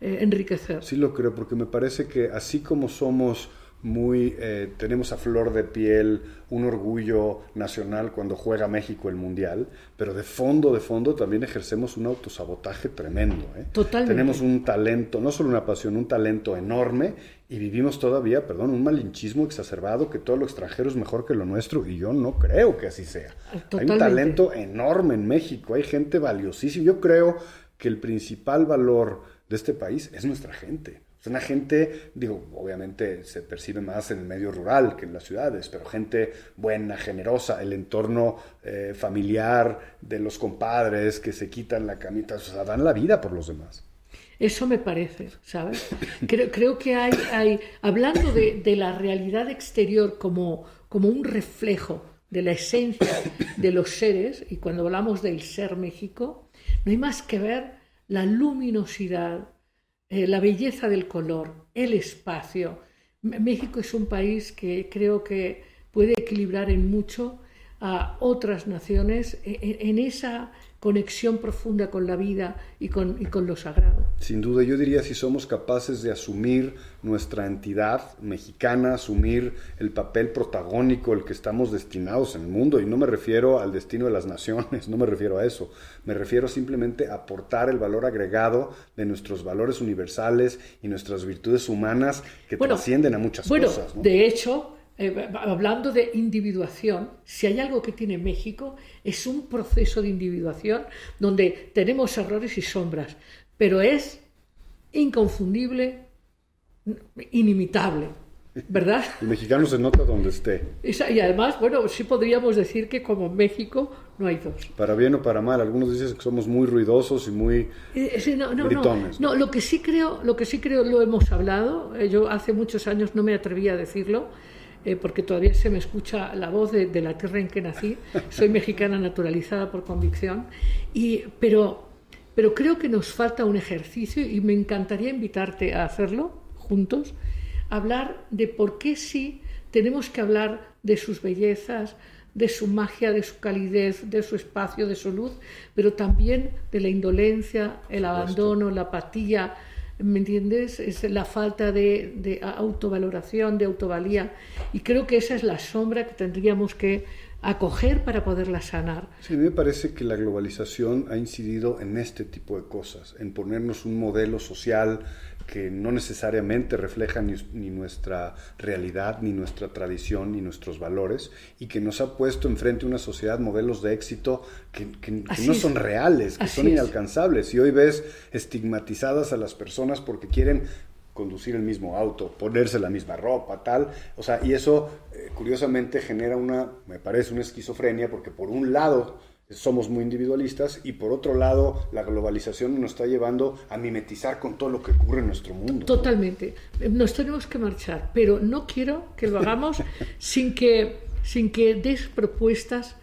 eh, enriquecer. Sí, lo creo, porque me parece que así como somos muy, eh, tenemos a flor de piel un orgullo nacional cuando juega México el Mundial, pero de fondo, de fondo también ejercemos un autosabotaje tremendo. ¿eh? Totalmente. Tenemos un talento, no solo una pasión, un talento enorme y vivimos todavía, perdón, un malinchismo exacerbado que todo lo extranjero es mejor que lo nuestro y yo no creo que así sea. Hay un talento enorme en México, hay gente valiosísima. Yo creo que el principal valor de este país es nuestra gente. Es una gente, digo, obviamente se percibe más en el medio rural que en las ciudades, pero gente buena, generosa, el entorno eh, familiar de los compadres que se quitan la camita, o sea, dan la vida por los demás. Eso me parece, ¿sabes? Creo, creo que hay, hay hablando de, de, la realidad exterior como, como un reflejo de la esencia de los seres, y cuando hablamos del ser México, no hay más que ver la luminosidad, eh, la belleza del color, el espacio. México es un país que creo que puede equilibrar en mucho a otras naciones e, e, en, esa conexión profunda con la vida y con, y con lo sagrado. Sin duda, yo diría si somos capaces de asumir nuestra entidad mexicana, asumir el papel protagónico, el que estamos destinados en el mundo, y no me refiero al destino de las naciones, no me refiero a eso, me refiero simplemente a aportar el valor agregado de nuestros valores universales y nuestras virtudes humanas que trascienden a muchas cosas. De hecho, eh, hablando de individuación, si hay algo que tiene México, es un proceso de individuación donde tenemos errores y sombras, pero es inconfundible, inimitable. ¿Verdad? El mexicano se nota donde esté. Y además, bueno, sí podríamos decir que como México no hay dos. Para bien o para mal, algunos dicen que somos muy ruidosos y muy eh, no, no, No, lo que sí creo, lo que sí creo lo hemos hablado. Eh, yo hace muchos años no me atrevía a decirlo eh, porque todavía se me escucha la voz de, la tierra en que nací. Soy mexicana naturalizada por convicción, y, pero, pero creo que nos falta un ejercicio y me encantaría invitarte a hacerlo juntos, hablar de por qué sí tenemos que hablar de sus bellezas, de su magia, de su calidez, de su espacio, de su luz, pero también de la indolencia, el abandono, la apatía, ¿me entiendes? Es la falta de, autovaloración, de autovalía. Y creo que esa es la sombra que tendríamos que acoger para poderla sanar. Sí, me parece que la globalización ha incidido en este tipo de cosas, en ponernos un modelo social que no necesariamente refleja ni, nuestra realidad, ni nuestra tradición, ni nuestros valores, y que nos ha puesto enfrente una sociedad modelos de éxito que, no son reales, que son inalcanzables. Y hoy ves estigmatizadas a las personas porque quieren conducir el mismo auto, ponerse la misma ropa, tal. O sea, y eso eh, curiosamente genera una, me parece, una esquizofrenia, porque por un lado somos muy individualistas y por otro lado la globalización nos está llevando a mimetizar con todo lo que ocurre en nuestro mundo. Totalmente. Nos tenemos que marchar, pero no quiero que lo hagamos sin que, sin que des propuestas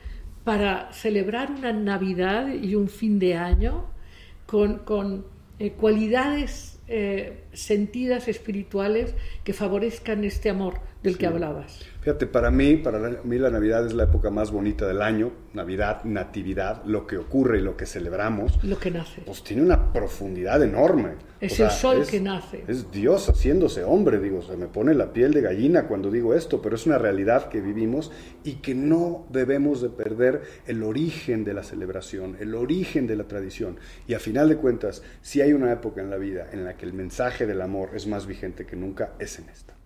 para celebrar una Navidad y un fin de año con, con eh, cualidades eh, sentidas espirituales que favorezcan este amor del que hablabas. Fíjate, para mí, para mí la Navidad es la época más bonita del año, Navidad, Natividad, lo que ocurre y lo que celebramos. Lo que nace. Pues tiene una profundidad enorme. Es el sol que nace. Es Dios haciéndose hombre, digo, se me pone la piel de gallina cuando digo esto, pero es una realidad que vivimos y que no debemos de perder el origen de la celebración, el origen de la tradición. Y a final de cuentas, si hay una época en la vida en la que el mensaje del amor es más vigente que nunca, es en esta.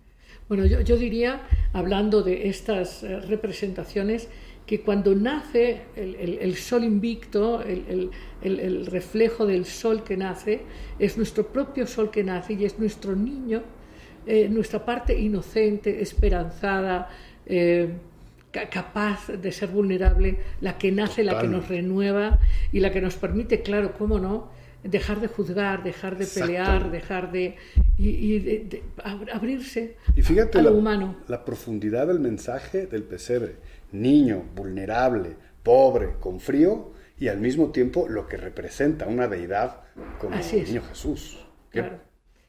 Bueno, yo, diría, hablando de estas eh, representaciones, que cuando nace el, sol invicto, el, reflejo del sol que nace, es nuestro propio sol que nace y es nuestro niño, eh, nuestra parte inocente, esperanzada, eh, capaz de ser vulnerable, la que nace, la que nos renueva y la que nos permite, claro, cómo no, dejar de juzgar, dejar de pelear, dejar de, y, de, abrirse y fíjate a lo la, humano. La profundidad del mensaje del pesebre, niño, vulnerable, pobre, con frío, y al mismo tiempo lo que representa una deidad como el niño Jesús. Qué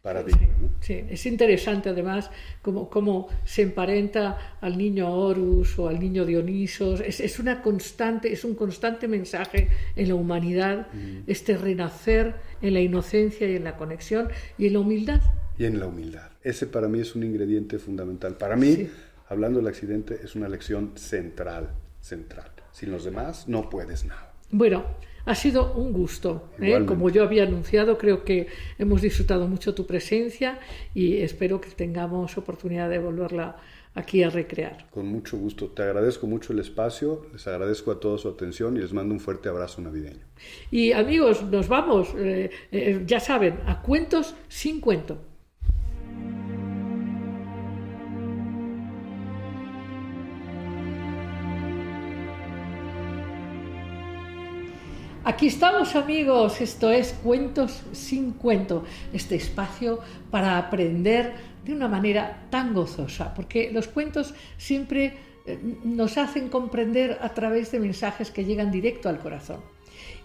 paradigma. Sí, es interesante además cómo, cómo, se emparenta al niño Horus o al niño Dionisos. Es, es una constante, es un constante mensaje en la humanidad, este renacer en la inocencia y en la conexión y en la humildad. Y en la humildad. Ese para mí es un ingrediente fundamental. Para mí, hablando del accidente, es una lección central, central. Sin los demás no puedes nada. Bueno, ha sido un gusto. ¿eh? Como yo había anunciado, creo que hemos disfrutado mucho tu presencia y espero que tengamos oportunidad de volverla aquí a recrear. Con mucho gusto. Te agradezco mucho el espacio, les agradezco a todos su atención y les mando un fuerte abrazo navideño. Y amigos, nos vamos, eh, eh, ya saben, a cuentos sin cuento. Aquí estamos amigos, esto es Cuentos sin cuento, este espacio para aprender de una manera tan gozosa, porque los cuentos siempre eh, nos hacen comprender a través de mensajes que llegan directo al corazón.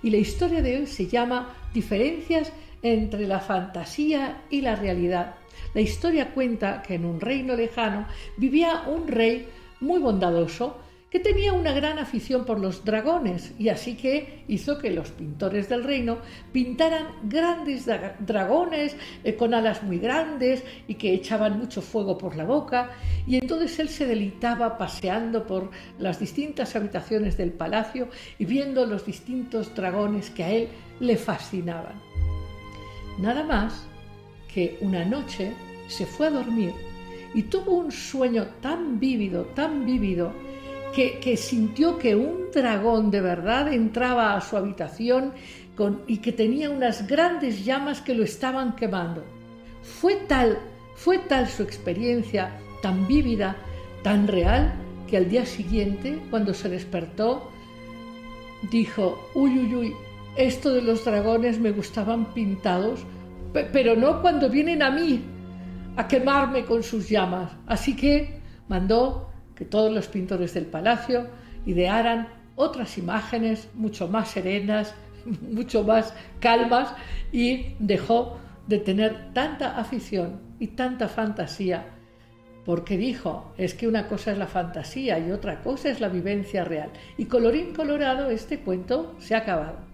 Y la historia de hoy se llama Diferencias entre la fantasía y la realidad. La historia cuenta que en un reino lejano vivía un rey muy bondadoso, que tenía una gran afición por los dragones y así que hizo que los pintores del reino pintaran grandes dragones eh, con alas muy grandes y que echaban mucho fuego por la boca y entonces él se deleitaba paseando por las distintas habitaciones del palacio y viendo los distintos dragones que a él le fascinaban. Nada más que una noche se fue a dormir y tuvo un sueño tan vívido, tan vívido, que, sintió que un dragón de verdad entraba a su habitación y que tenía unas grandes llamas que lo estaban quemando. Fue tal, fue tal su experiencia, tan vívida, tan real, que al día siguiente, cuando se despertó, dijo, uy, uy, uy, esto de los dragones me gustaban pintados, pero no cuando vienen a mí a quemarme con sus llamas. Así que mandó que todos los pintores del palacio idearan otras imágenes mucho más serenas, mucho más calmas y dejó de tener tanta afición y tanta fantasía porque dijo, es que una cosa es la fantasía y otra cosa es la vivencia real. Y colorín colorado, este cuento se ha acabado.